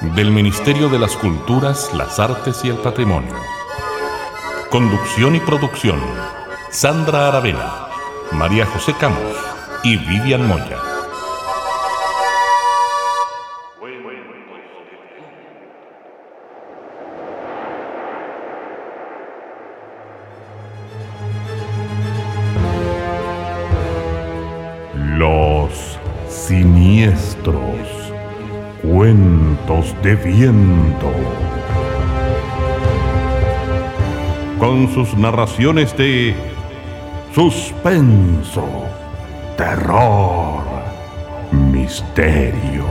del Ministerio de las Culturas, las Artes y el Patrimonio. Conducción y producción, Sandra Aravena, María José Camos y Vivian Moya. Los siniestros. Cuentos de viento. Con sus narraciones de suspenso, terror, misterio.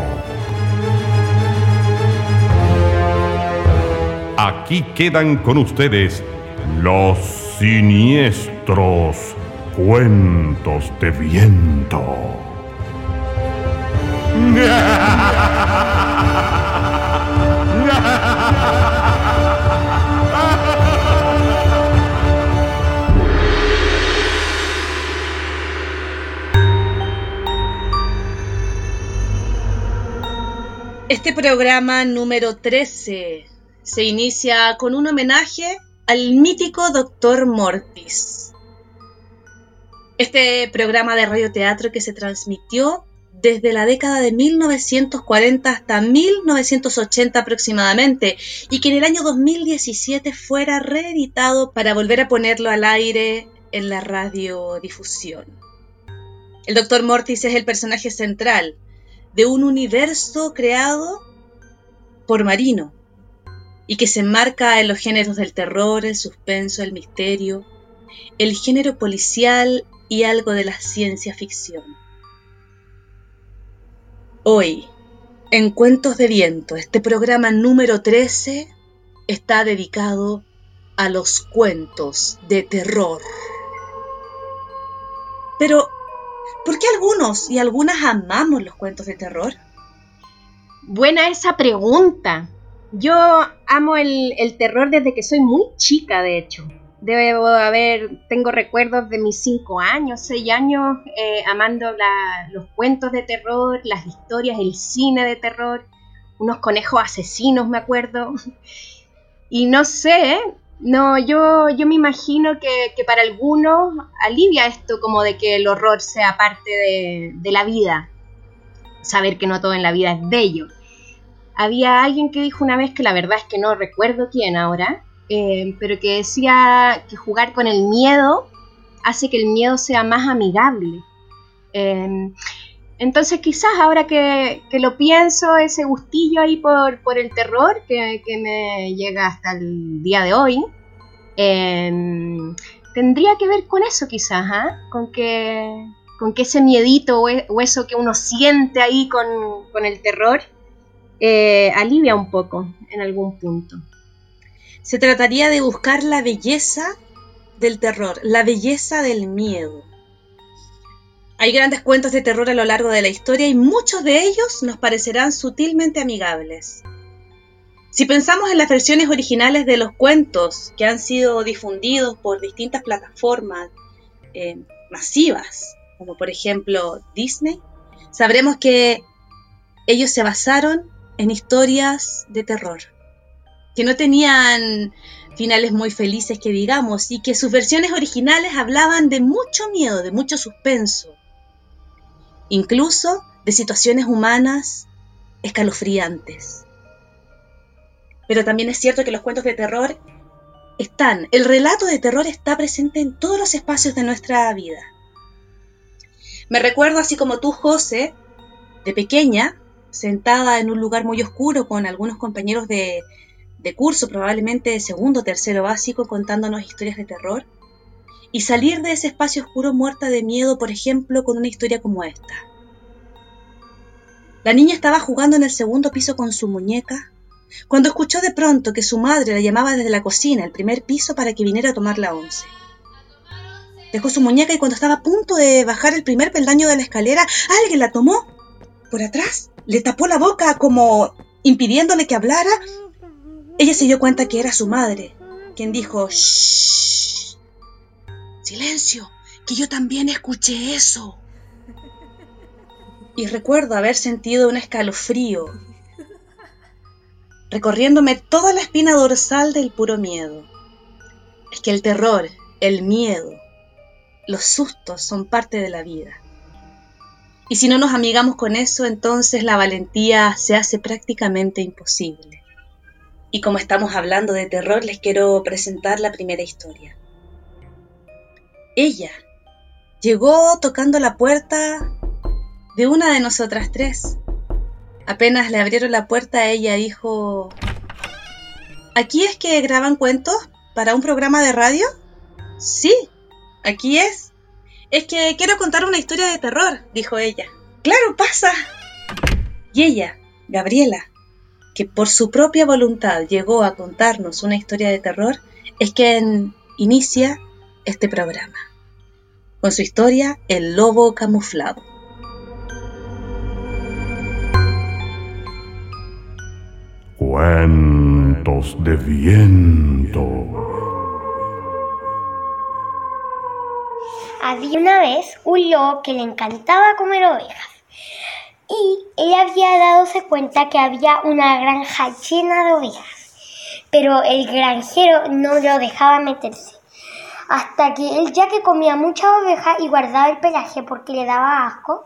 Aquí quedan con ustedes los siniestros cuentos de viento. Este programa número 13 se inicia con un homenaje al mítico Dr. Mortis. Este programa de radioteatro que se transmitió desde la década de 1940 hasta 1980 aproximadamente y que en el año 2017 fuera reeditado para volver a ponerlo al aire en la radiodifusión. El Dr. Mortis es el personaje central de un universo creado por Marino y que se enmarca en los géneros del terror, el suspenso, el misterio, el género policial y algo de la ciencia ficción. Hoy, en Cuentos de Viento, este programa número 13 está dedicado a los cuentos de terror. Pero, ¿por qué algunos y algunas amamos los cuentos de terror? Buena esa pregunta. Yo amo el, el terror desde que soy muy chica, de hecho. Debo haber, tengo recuerdos de mis cinco años, seis años, eh, amando los cuentos de terror, las historias, el cine de terror, unos conejos asesinos, me acuerdo. Y no sé, no, yo, yo me imagino que, que, para algunos alivia esto como de que el horror sea parte de, de la vida. Saber que no todo en la vida es bello. Había alguien que dijo una vez que la verdad es que no recuerdo quién ahora, eh, pero que decía que jugar con el miedo hace que el miedo sea más amigable. Eh, entonces quizás ahora que, que, lo pienso, ese gustillo ahí por, por el terror que, que, me llega hasta el día de hoy, eh, tendría que ver con eso quizás, ¿eh? con, que, con que ese miedito o, o, eso que uno siente ahí con, con el terror alivia un poco en algún punto. Se trataría de buscar la belleza del terror, la belleza del miedo. Hay grandes cuentos de terror a lo largo de la historia y muchos de ellos nos parecerán sutilmente amigables. Si pensamos en las versiones originales de los cuentos que han sido difundidos por distintas plataformas eh, masivas, como por ejemplo Disney, sabremos que ellos se basaron en historias de terror que no tenían finales muy felices que digamos y que sus versiones originales hablaban de mucho miedo, de mucho suspenso, incluso de situaciones humanas escalofriantes. Pero también es cierto que los cuentos de terror están, el relato de terror está presente en todos los espacios de nuestra vida. Me recuerdo así como tú, José, de pequeña, sentada en un lugar muy oscuro con algunos compañeros de, de curso, probablemente de segundo o tercero básico, contándonos historias de terror, y salir de ese espacio oscuro muerta de miedo, por ejemplo, con una historia como esta. La niña estaba jugando en el segundo piso con su muñeca cuando escuchó de pronto que su madre la llamaba desde la cocina, el primer piso, para que viniera a tomar la once. Dejó su muñeca y cuando estaba a punto de bajar el primer peldaño de la escalera, alguien la tomó por atrás, le tapó la boca como impidiéndole que hablara. Ella se dio cuenta que era su madre, quien dijo, ¡Shh! Silencio, que yo también escuché eso. Y recuerdo haber sentido un escalofrío recorriéndome toda la espina dorsal del puro miedo. Es que el terror, el miedo, los sustos son parte de la vida. Y si no nos amigamos con eso, entonces la valentía se hace prácticamente imposible. Y como estamos hablando de terror, les quiero presentar la primera historia. Ella llegó tocando la puerta de una de nosotras tres. Apenas le abrieron la puerta, ella dijo, ¿Aquí es que graban cuentos para un programa de radio? Sí, aquí es. Es que quiero contar una historia de terror, dijo ella. Claro, pasa. Y ella, Gabriela, que por su propia voluntad llegó a contarnos una historia de terror, es quien inicia este programa. Con su historia, El Lobo Camuflado. Cuentos de viento. Había una vez un lobo que le encantaba comer ovejas y él había dadose cuenta que había una granja llena de ovejas, pero el granjero no lo dejaba meterse. Hasta que él, ya que comía muchas ovejas y guardaba el pelaje porque le daba asco,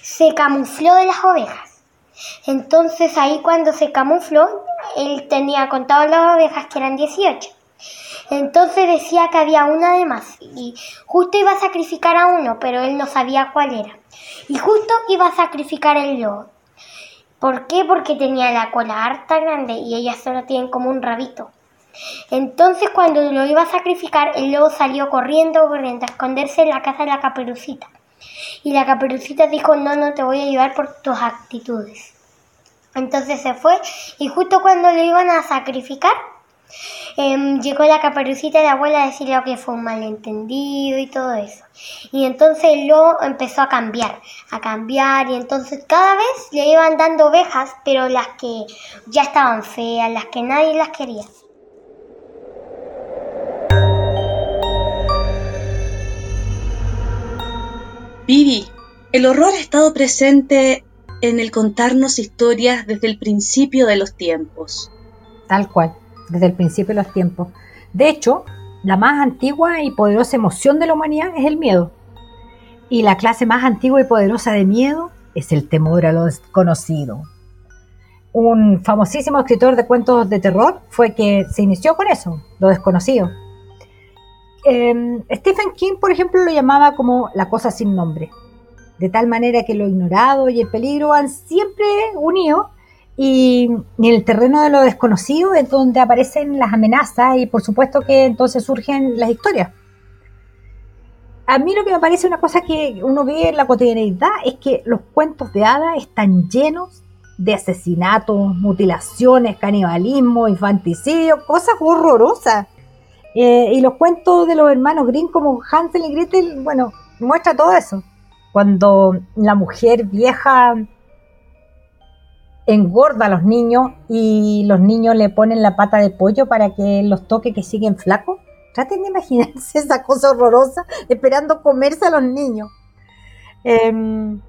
se camufló de las ovejas. Entonces ahí cuando se camufló, él tenía contado las ovejas que eran 18. Entonces decía que había una de más y justo iba a sacrificar a uno, pero él no sabía cuál era. Y justo iba a sacrificar el lobo. ¿Por qué? Porque tenía la cola harta grande y ellas solo tienen como un rabito. Entonces cuando lo iba a sacrificar, el lobo salió corriendo, corriendo a esconderse en la casa de la caperucita. Y la caperucita dijo, no, no te voy a ayudar por tus actitudes. Entonces se fue y justo cuando lo iban a sacrificar, Em, llegó la caperucita de la abuela a decirle que fue un malentendido y todo eso. Y entonces el lobo empezó a cambiar, a cambiar y entonces cada vez le iban dando ovejas, pero las que ya estaban feas, las que nadie las quería. Vivi, el horror ha estado presente en el contarnos historias desde el principio de los tiempos. Tal cual desde el principio de los tiempos. De hecho, la más antigua y poderosa emoción de la humanidad es el miedo. Y la clase más antigua y poderosa de miedo es el temor a lo desconocido. Un famosísimo escritor de cuentos de terror fue que se inició con eso, lo desconocido. Em, Stephen King, por ejemplo, lo llamaba como la cosa sin nombre, de tal manera que lo ignorado y el peligro van siempre unidos y en el terreno de lo desconocido es donde aparecen las amenazas y por supuesto que entonces surgen las historias. A mí lo que me parece una cosa que uno ve en la cotidianidad es que los cuentos de hadas están llenos de asesinatos, mutilaciones, canibalismo, infanticidio, cosas horrorosas. Eh, y los cuentos de los hermanos Grimm como Hansel y Gretel, bueno, muestra todo eso. Cuando la mujer vieja engorda a los niños y los niños le ponen la pata de pollo para que los toque que siguen flacos. Traten de imaginarse esa cosa horrorosa esperando comerse a los niños. Em,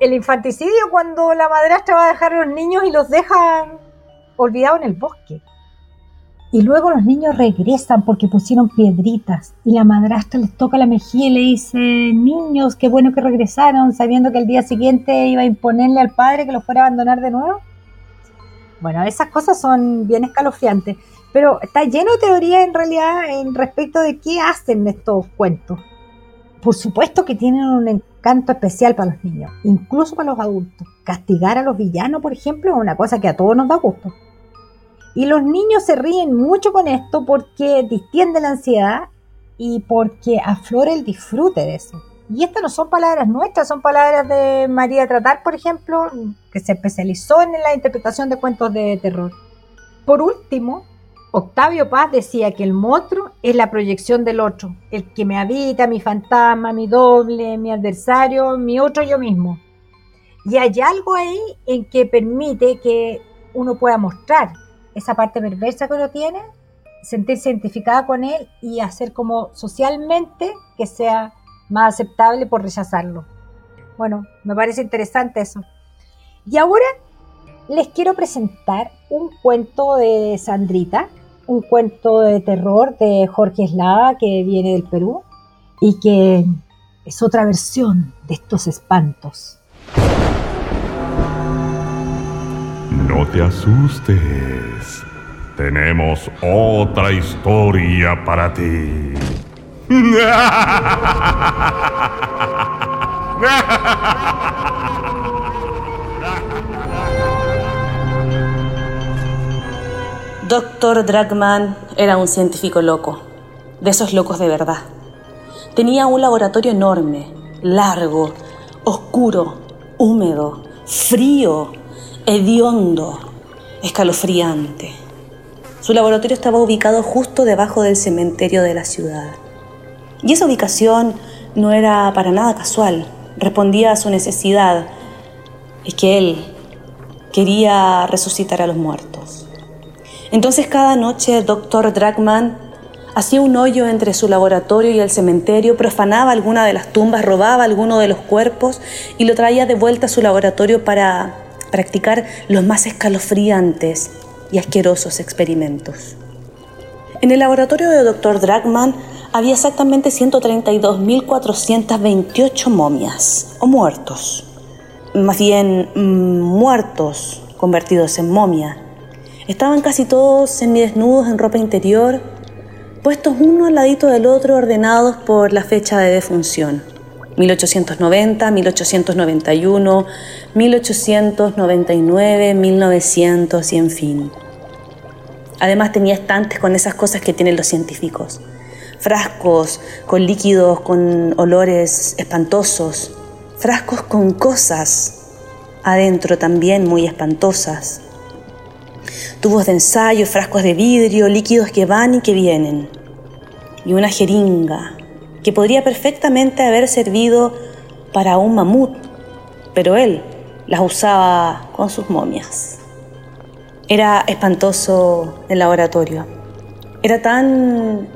el infanticidio cuando la madrastra va a dejar a los niños y los deja olvidados en el bosque. Y luego los niños regresan porque pusieron piedritas y la madrastra les toca la mejilla y le dice, niños, qué bueno que regresaron, sabiendo que el día siguiente iba a imponerle al padre que los fuera a abandonar de nuevo. Bueno, esas cosas son bien escalofriantes, pero está lleno de teoría en realidad en respecto de qué hacen estos cuentos. Por supuesto que tienen un encanto especial para los niños, incluso para los adultos. Castigar a los villanos, por ejemplo, es una cosa que a todos nos da gusto. Y los niños se ríen mucho con esto porque distiende la ansiedad y porque aflora el disfrute de eso. Y estas no son palabras nuestras, son palabras de María Tratar, por ejemplo, que se especializó en la interpretación de cuentos de terror. Por último, Octavio Paz decía que el monstruo es la proyección del otro, el que me habita, mi fantasma, mi doble, mi adversario, mi otro yo mismo. Y hay algo ahí en que permite que uno pueda mostrar esa parte perversa que uno tiene, sentirse identificada con él y hacer como socialmente que sea más aceptable por rechazarlo. Bueno, me parece interesante eso. Y ahora les quiero presentar un cuento de Sandrita, un cuento de terror de Jorge Eslava que viene del Perú y que es otra versión de estos espantos. No te asustes. Tenemos otra historia para ti. Doctor Dragman era un científico loco, de esos locos de verdad. Tenía un laboratorio enorme, largo, oscuro, húmedo, frío, hediondo, escalofriante. Su laboratorio estaba ubicado justo debajo del cementerio de la ciudad. Y esa ubicación no era para nada casual, respondía a su necesidad, es que él quería resucitar a los muertos. Entonces cada noche el doctor Dragman hacía un hoyo entre su laboratorio y el cementerio, profanaba alguna de las tumbas, robaba alguno de los cuerpos y lo traía de vuelta a su laboratorio para practicar los más escalofriantes y asquerosos experimentos. En el laboratorio del doctor Dragman había exactamente 132.428 momias o muertos, más bien mm, muertos convertidos en momia Estaban casi todos semidesnudos en ropa interior, puestos uno al ladito del otro ordenados por la fecha de defunción. 1890, 1891, 1899, 1900 y en fin. Además tenía estantes con esas cosas que tienen los científicos. Frascos con líquidos, con olores espantosos. Frascos con cosas adentro también muy espantosas tubos de ensayo, frascos de vidrio, líquidos que van y que vienen, y una jeringa que podría perfectamente haber servido para un mamut, pero él las usaba con sus momias. Era espantoso el laboratorio. Era tan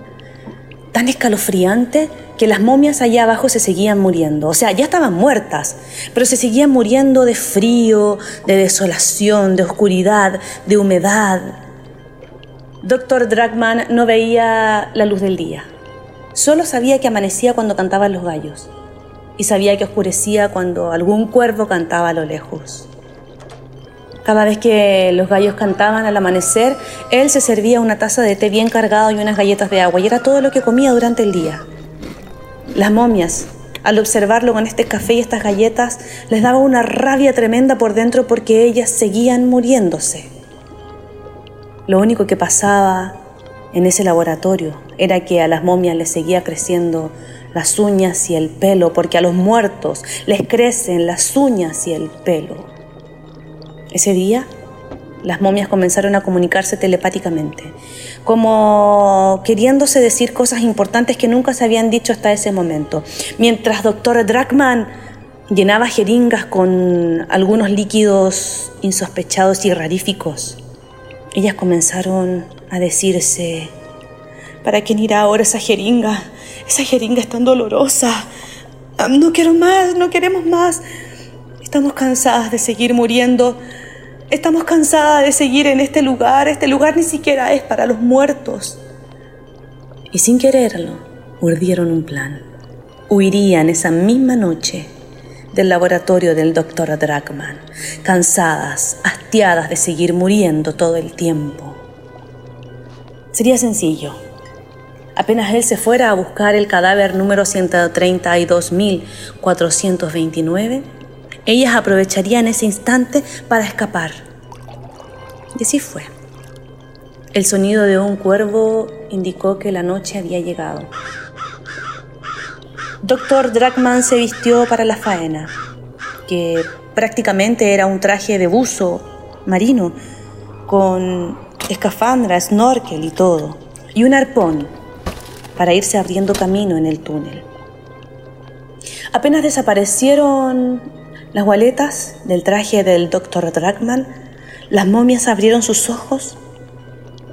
tan escalofriante que las momias allá abajo se seguían muriendo. O sea, ya estaban muertas, pero se seguían muriendo de frío, de desolación, de oscuridad, de humedad. Doctor Dragman no veía la luz del día. Solo sabía que amanecía cuando cantaban los gallos y sabía que oscurecía cuando algún cuervo cantaba a lo lejos. Cada vez que los gallos cantaban al amanecer, él se servía una taza de té bien cargado y unas galletas de agua y era todo lo que comía durante el día. Las momias, al observarlo con este café y estas galletas, les daba una rabia tremenda por dentro porque ellas seguían muriéndose. Lo único que pasaba en ese laboratorio era que a las momias les seguía creciendo las uñas y el pelo, porque a los muertos les crecen las uñas y el pelo. Ese día las momias comenzaron a comunicarse telepáticamente, como queriéndose decir cosas importantes que nunca se habían dicho hasta ese momento. Mientras doctor Dragman llenaba jeringas con algunos líquidos insospechados y raríficos, ellas comenzaron a decirse, ¿para quién irá ahora esa jeringa? Esa jeringa es tan dolorosa. No quiero más, no queremos más. Estamos cansadas de seguir muriendo Estamos cansadas de seguir en este lugar. Este lugar ni siquiera es para los muertos. Y sin quererlo, urdieron un plan. Huirían esa misma noche del laboratorio del doctor Dragman, cansadas, hastiadas de seguir muriendo todo el tiempo. Sería sencillo. Apenas él se fuera a buscar el cadáver número 132.429, ellas aprovecharían ese instante para escapar. Y así fue. El sonido de un cuervo indicó que la noche había llegado. Doctor Dragman se vistió para la faena, que prácticamente era un traje de buzo marino, con escafandra, snorkel y todo, y un arpón para irse abriendo camino en el túnel. Apenas desaparecieron las gualetas del traje del Dr. Dragman, las momias abrieron sus ojos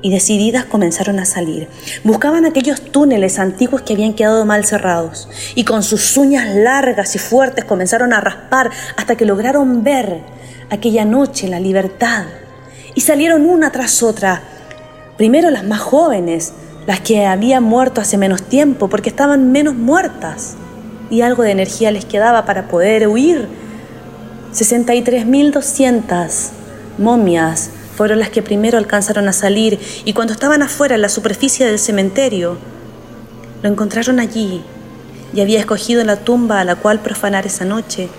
y decididas comenzaron a salir. Buscaban aquellos túneles antiguos que habían quedado mal cerrados y con sus uñas largas y fuertes comenzaron a raspar hasta que lograron ver aquella noche la libertad. Y salieron una tras otra. Primero las más jóvenes, las que habían muerto hace menos tiempo porque estaban menos muertas y algo de energía les quedaba para poder huir. 63.200 momias fueron las que primero alcanzaron a salir y cuando estaban afuera en la superficie del cementerio, lo encontraron allí y había escogido la tumba a la cual profanar esa noche.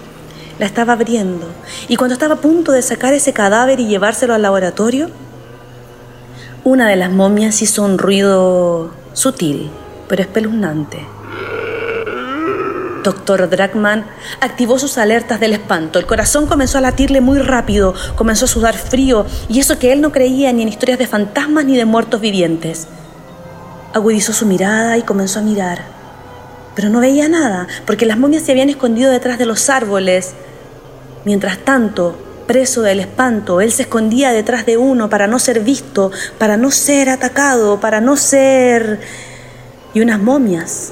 La estaba abriendo y cuando estaba a punto de sacar ese cadáver y llevárselo al laboratorio, una de las momias hizo un ruido sutil, pero espeluznante. Doctor Dragman activó sus alertas del espanto. El corazón comenzó a latirle muy rápido, comenzó a sudar frío, y eso que él no creía ni en historias de fantasmas ni de muertos vivientes. Agudizó su mirada y comenzó a mirar. Pero no veía nada, porque las momias se habían escondido detrás de los árboles. Mientras tanto, preso del espanto, él se escondía detrás de uno para no ser visto, para no ser atacado, para no ser... Y unas momias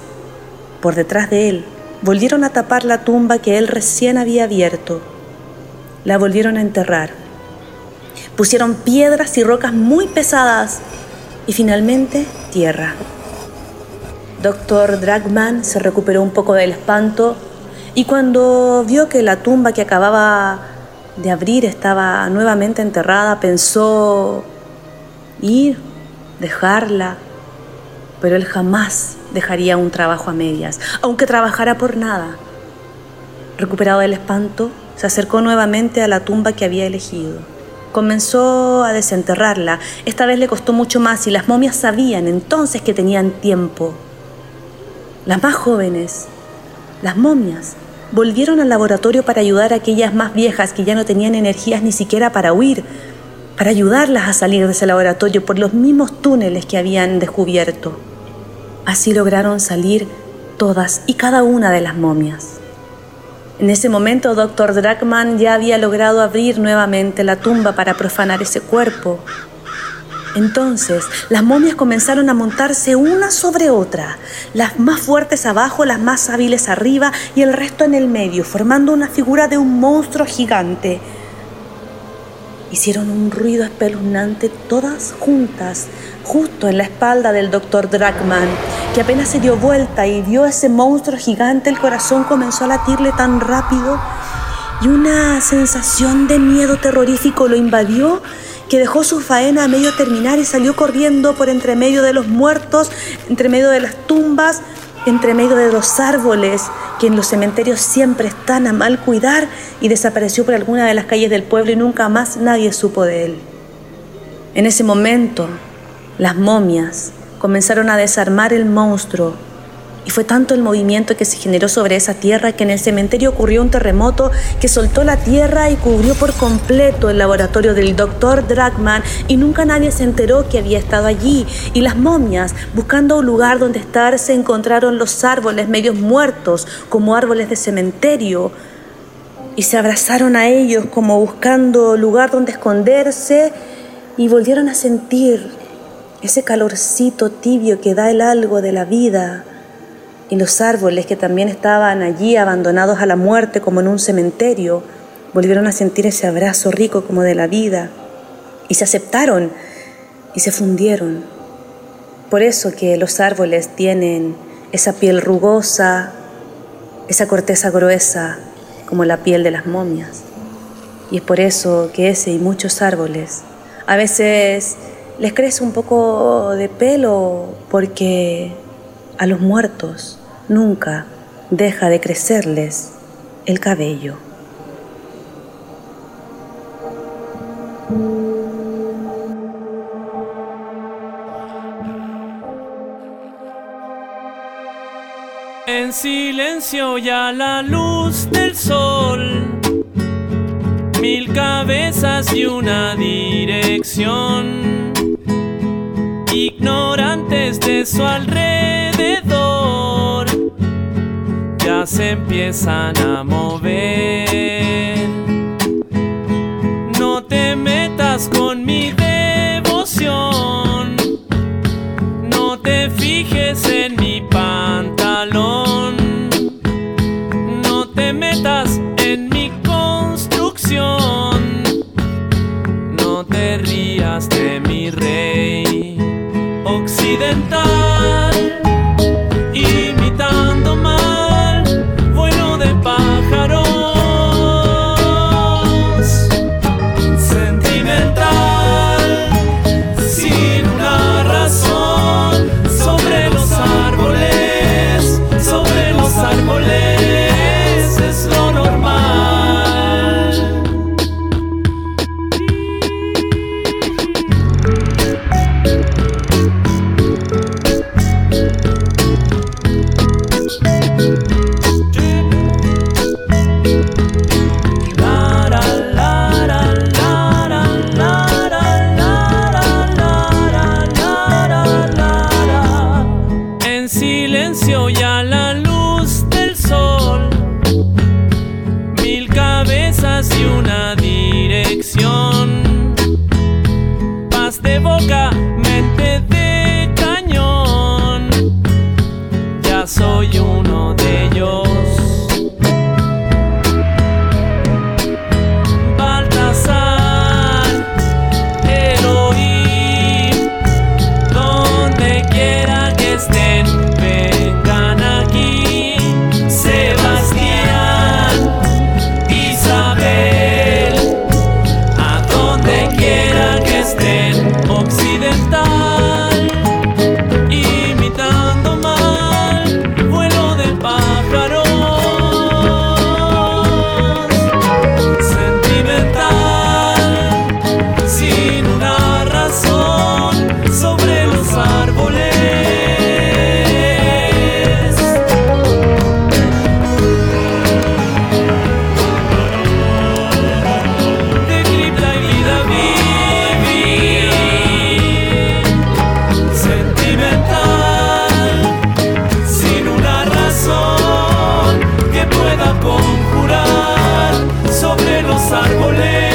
por detrás de él volvieron a tapar la tumba que él recién había abierto. La volvieron a enterrar. Pusieron piedras y rocas muy pesadas y finalmente tierra. Doctor Dragman se recuperó un poco del espanto y cuando vio que la tumba que acababa de abrir estaba nuevamente enterrada, pensó ir, dejarla, pero él jamás dejaría un trabajo a medias, aunque trabajara por nada. Recuperado del espanto, se acercó nuevamente a la tumba que había elegido. Comenzó a desenterrarla. Esta vez le costó mucho más y las momias sabían entonces que tenían tiempo. Las más jóvenes, las momias, volvieron al laboratorio para ayudar a aquellas más viejas que ya no tenían energías ni siquiera para huir, para ayudarlas a salir de ese laboratorio por los mismos túneles que habían descubierto. Así lograron salir todas y cada una de las momias. En ese momento, Dr. Dragman ya había logrado abrir nuevamente la tumba para profanar ese cuerpo. Entonces, las momias comenzaron a montarse una sobre otra, las más fuertes abajo, las más hábiles arriba y el resto en el medio, formando una figura de un monstruo gigante. Hicieron un ruido espeluznante todas juntas, justo en la espalda del doctor Dragman, que apenas se dio vuelta y vio ese monstruo gigante, el corazón comenzó a latirle tan rápido y una sensación de miedo terrorífico lo invadió que dejó su faena a medio terminar y salió corriendo por entre medio de los muertos, entre medio de las tumbas, entre medio de los árboles que en los cementerios siempre están a mal cuidar y desapareció por alguna de las calles del pueblo y nunca más nadie supo de él. En ese momento, las momias comenzaron a desarmar el monstruo y fue tanto el movimiento que se generó sobre esa tierra que en el cementerio ocurrió un terremoto que soltó la tierra y cubrió por completo el laboratorio del doctor Dragman y nunca nadie se enteró que había estado allí. Y las momias, buscando un lugar donde estar, se encontraron los árboles medios muertos como árboles de cementerio y se abrazaron a ellos como buscando lugar donde esconderse y volvieron a sentir ese calorcito tibio que da el algo de la vida, y los árboles que también estaban allí abandonados a la muerte como en un cementerio, volvieron a sentir ese abrazo rico como de la vida, y se aceptaron y se fundieron. Por eso que los árboles tienen esa piel rugosa, esa corteza gruesa, como la piel de las momias. Y es por eso que ese y muchos árboles a veces les crece un poco de pelo porque a los muertos nunca deja de crecerles el cabello. En silencio ya la luz del sol, mil cabezas y una dirección luces de su alrededor ya se empiezan a mover. No te metas con mi devoción, no te fijes en mi pantalón, no te metas en mi construcción, no te rías de mi rey occidental, Ya soy árboles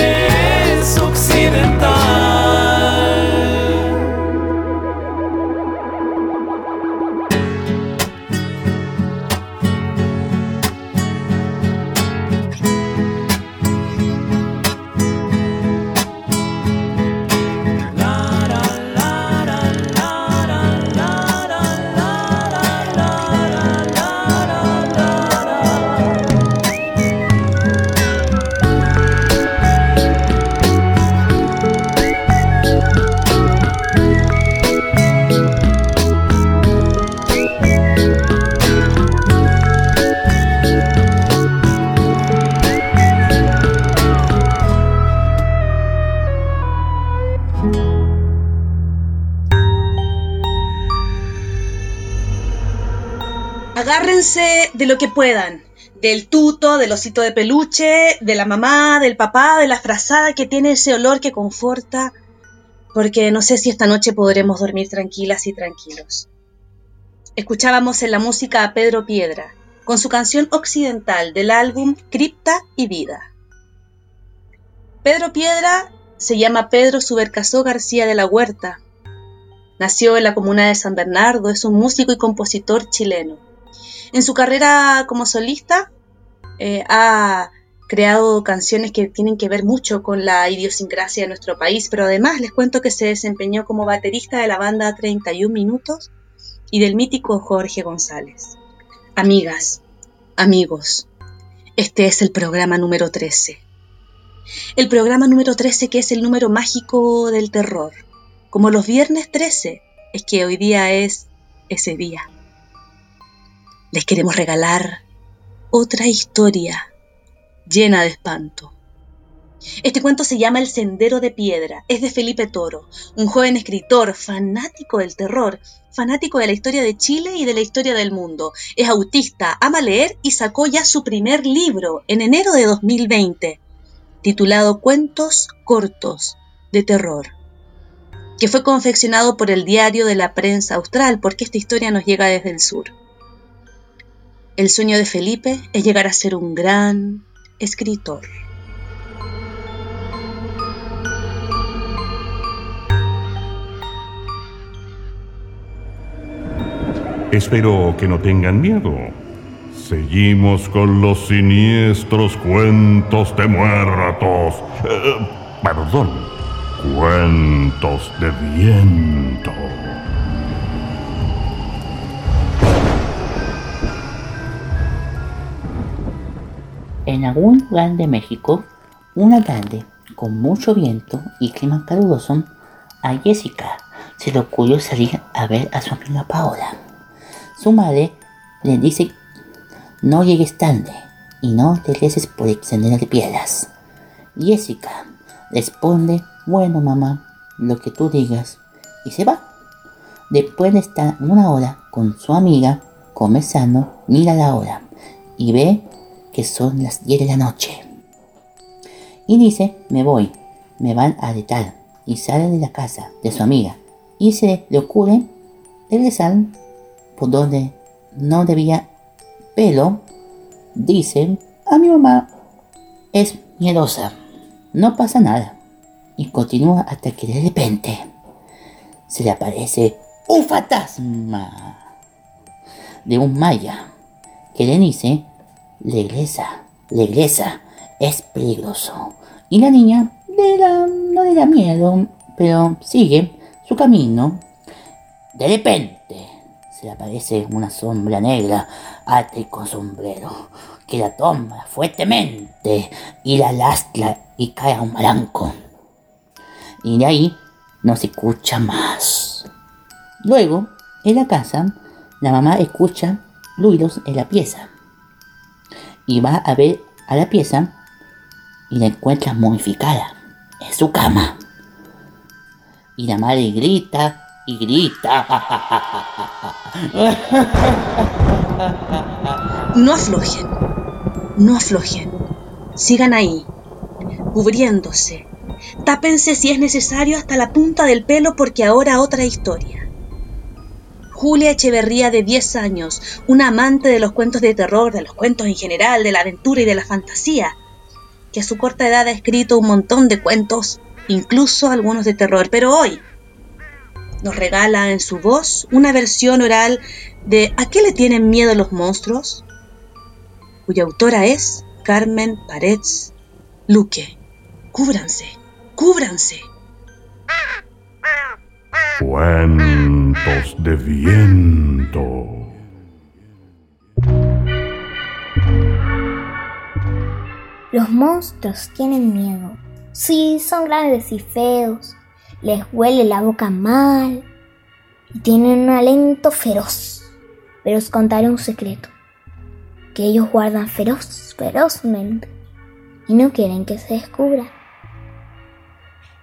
lo que puedan. Del tuto, del osito de peluche, de la mamá, del papá, de la frazada que tiene ese olor que conforta. Porque no sé si esta noche podremos dormir tranquilas y tranquilos. Escuchábamos en la música a Pedro Piedra, con su canción occidental del álbum Cripta y Vida. Pedro Piedra se llama Pedro Subercasó García de la Huerta. Nació en la comuna de San Bernardo, es un músico y compositor chileno. En su carrera como solista eh, ha creado canciones que tienen que ver mucho con la idiosincrasia de nuestro país, pero además les cuento que se desempeñó como baterista de la banda 31 Minutos y del mítico Jorge González. Amigas, amigos, este es el programa número 13. El programa número 13 que es el número mágico del terror. Como los viernes 13, es que hoy día es ese día. Les queremos regalar otra historia llena de espanto. Este cuento se llama El Sendero de Piedra. Es de Felipe Toro, un joven escritor fanático del terror, fanático de la historia de Chile y de la historia del mundo. Es autista, ama leer y sacó ya su primer libro en enero de 2020, titulado Cuentos cortos de terror. que fue confeccionado por el diario de la prensa austral, porque esta historia nos llega desde el sur. El sueño de Felipe es llegar a ser un gran escritor. Espero que no tengan miedo. Seguimos con los siniestros cuentos de muertos. Eh, perdón, cuentos de viento. En algún lugar de México, una tarde con mucho viento y clima caluroso, a Jessica se le ocurrió salir a ver a su amiga Paola. Su madre le dice no llegues tarde y no te reces por extender de piedras. Jessica responde, bueno mamá, lo que tú digas, y se va. Después de estar una hora con su amiga conversando, mira la hora y ve que son las 10 de la noche. Y dice, me voy, me van a retar. Y sale de la casa de su amiga. Y se le ocurre regresar por donde no debía, pero dice, a mi mamá es miedosa, no pasa nada. Y continúa hasta que de repente se le aparece un fantasma de un maya que le dice regresa, regresa, es peligroso. Y la niña no le da miedo, pero sigue su camino. De repente se le aparece una sombra negra, alta y con sombrero, que la toma fuertemente y la lastra y cae a un blanco. Y de ahí no se escucha más. Luego, en la casa, la mamá escucha ruidos en la pieza y va a ver a la pieza y la encuentra momificada en su cama. Y la madre grita y grita. No aflojen, no aflojen. Sigan ahí, cubriéndose. Tápense si es necesario hasta la punta del pelo porque ahora otra historia. Julia Echeverría de 10 años, una amante de los cuentos de terror, de los cuentos en general, de la aventura y de la fantasía, que a su corta edad ha escrito un montón de cuentos, incluso algunos de terror, pero hoy nos regala en su voz una versión oral de ¿A qué le tienen miedo los monstruos? cuya autora es Carmen Paredes Luque. Cúbranse, cúbranse. Cuentos de viento. Los monstruos tienen miedo. Sí, son grandes y feos. Les huele la boca mal. Y tienen un aliento feroz. Pero os contaré un secreto. Que ellos guardan feroz, ferozmente. Y no quieren que se descubra.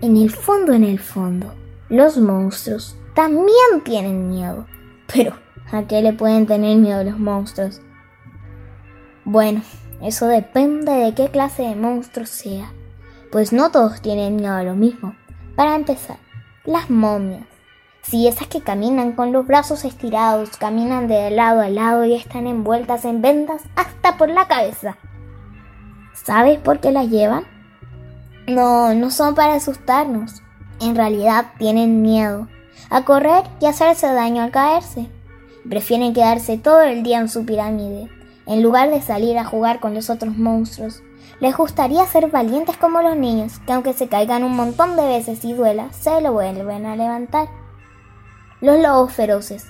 En el fondo, en el fondo, los monstruos también tienen miedo. Pero, ¿a qué le pueden tener miedo los monstruos? Bueno, eso depende de qué clase de monstruo sea. Pues no todos tienen miedo a lo mismo. Para empezar, las momias. Si esas que caminan con los brazos estirados, caminan de lado a lado y están envueltas en vendas hasta por la cabeza. ¿Sabes por qué las llevan? No, no son para asustarnos en realidad tienen miedo a correr y hacerse daño al caerse. Prefieren quedarse todo el día en su pirámide, en lugar de salir a jugar con los otros monstruos. Les gustaría ser valientes como los niños, que aunque se caigan un montón de veces y duela, se lo vuelven a levantar. Los lobos feroces,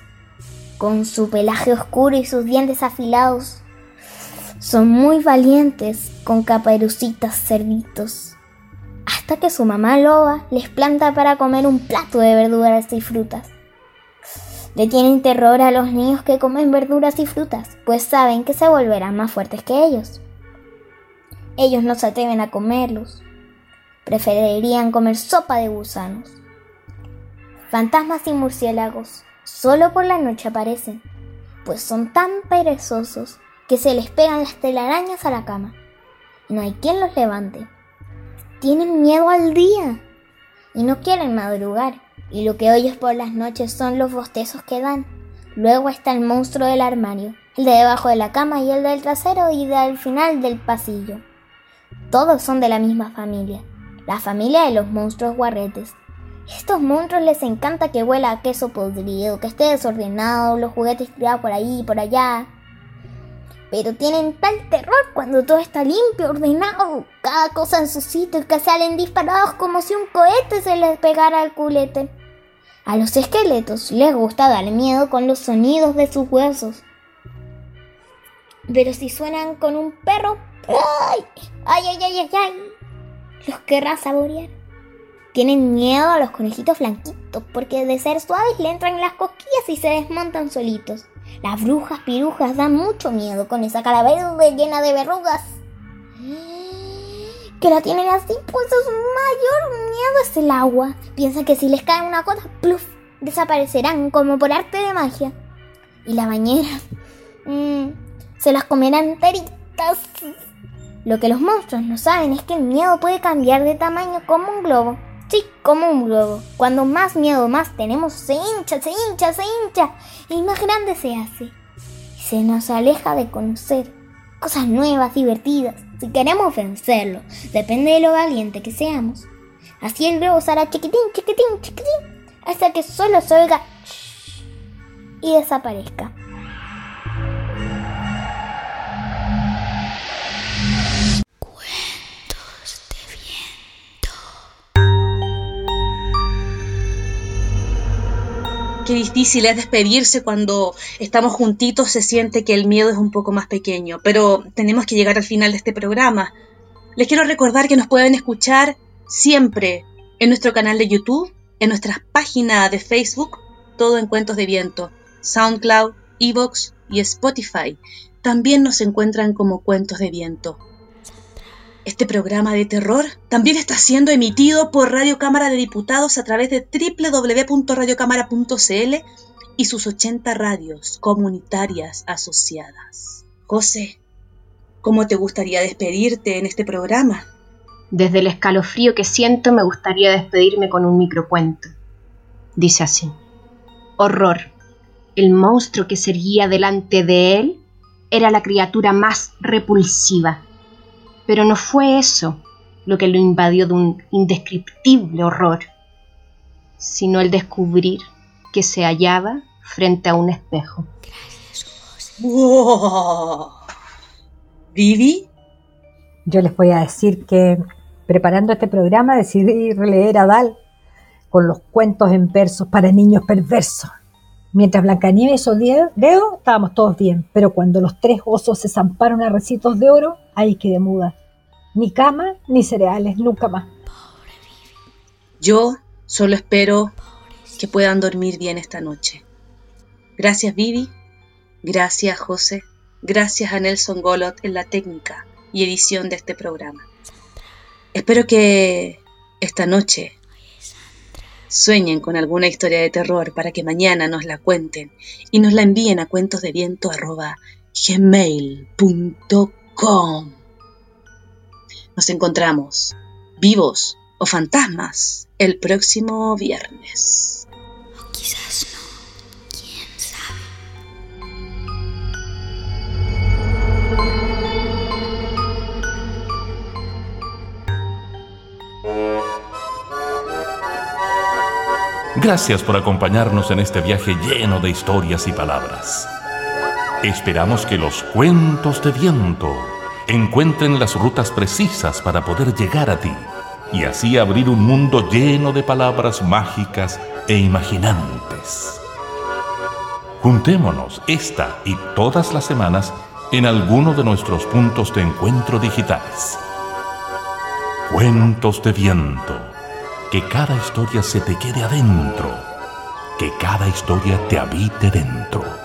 con su pelaje oscuro y sus dientes afilados, son muy valientes con caperucitas cerditos hasta que su mamá loba les planta para comer un plato de verduras y frutas. Le tienen terror a los niños que comen verduras y frutas, pues saben que se volverán más fuertes que ellos. Ellos no se atreven a comerlos. Preferirían comer sopa de gusanos. Fantasmas y murciélagos solo por la noche aparecen, pues son tan perezosos que se les pegan las telarañas a la cama. Y no hay quien los levante tienen miedo al día y no quieren madrugar. y lo que oyes por las noches son los bostezos que dan. Luego está el monstruo del armario, el de debajo de la cama y el del trasero y del final del pasillo. Todos son de la misma familia, la familia de los monstruos guarretes. Estos monstruos les encanta que huela a queso podrido, que esté desordenado, los juguetes tirados por ahí y por allá. Pero tienen tal terror cuando todo está limpio, ordenado, cada cosa en su sitio que salen disparados como si un cohete se les pegara al culete. A los esqueletos les gusta dar miedo con los sonidos de sus huesos. Pero si suenan con un perro, ¡ay! ¡Ay, ay, ay, ay! ay! Los querrá saborear. Tienen miedo a los conejitos blanquitos porque de ser suaves le entran las cosquillas y se desmontan solitos. Las brujas pirujas dan mucho miedo con esa cara verde llena de verrugas. Que la tienen así, pues su mayor miedo es el agua. Piensan que si les cae una gota, pluf, desaparecerán como por arte de magia. Y la bañera, mmm, se las comerán enteritas. Lo que los monstruos no saben es que el miedo puede cambiar de tamaño como un globo. Sí, como un globo. Cuando más miedo más tenemos, se hincha, se hincha, se hincha. Y más grande se hace. Y se nos aleja de conocer cosas nuevas, divertidas. Si queremos vencerlo, depende de lo valiente que seamos. Así el globo será chiquitín, chiquitín, chiquitín, hasta que solo se oiga y desaparezca. Qué difícil es despedirse cuando estamos juntitos, se siente que el miedo es un poco más pequeño, pero tenemos que llegar al final de este programa. Les quiero recordar que nos pueden escuchar siempre en nuestro canal de YouTube, en nuestras páginas de Facebook, todo en Cuentos de Viento, SoundCloud, Evox y Spotify. También nos encuentran como Cuentos de Viento. Este programa de terror también está siendo emitido por Radio Cámara de Diputados a través de www.radiocámara.cl y sus 80 radios comunitarias asociadas. José, ¿cómo te gustaría despedirte en este programa? Desde el escalofrío que siento me gustaría despedirme con un microcuento. Dice así. Horror. El monstruo que se erguía delante de él era la criatura más repulsiva pero no fue eso lo que lo invadió de un indescriptible horror, sino el descubrir que se hallaba frente a un espejo. ¡Wow! ¿Vivi? Yo les voy a decir que preparando este programa decidí releer a Dal con los cuentos en versos para niños perversos. Mientras Blancanieves o Leo estábamos todos bien, pero cuando los tres osos se zamparon a recitos de oro, ahí quedé muda. Ni cama, ni cereales, nunca más. Yo solo espero que puedan dormir bien esta noche. Gracias Vivi, gracias José, gracias a Nelson Golot en la técnica y edición de este programa. Espero que esta noche sueñen con alguna historia de terror para que mañana nos la cuenten y nos la envíen a cuentosdeviento.gmail.com. Nos encontramos, vivos o fantasmas, el próximo viernes. O quizás Gracias por acompañarnos en este viaje lleno de historias y palabras. Esperamos que los cuentos de viento encuentren las rutas precisas para poder llegar a ti y así abrir un mundo lleno de palabras mágicas e imaginantes. Juntémonos esta y todas las semanas en alguno de nuestros puntos de encuentro digitales. Cuentos de viento. Que cada historia se te quede adentro. Que cada historia te habite dentro.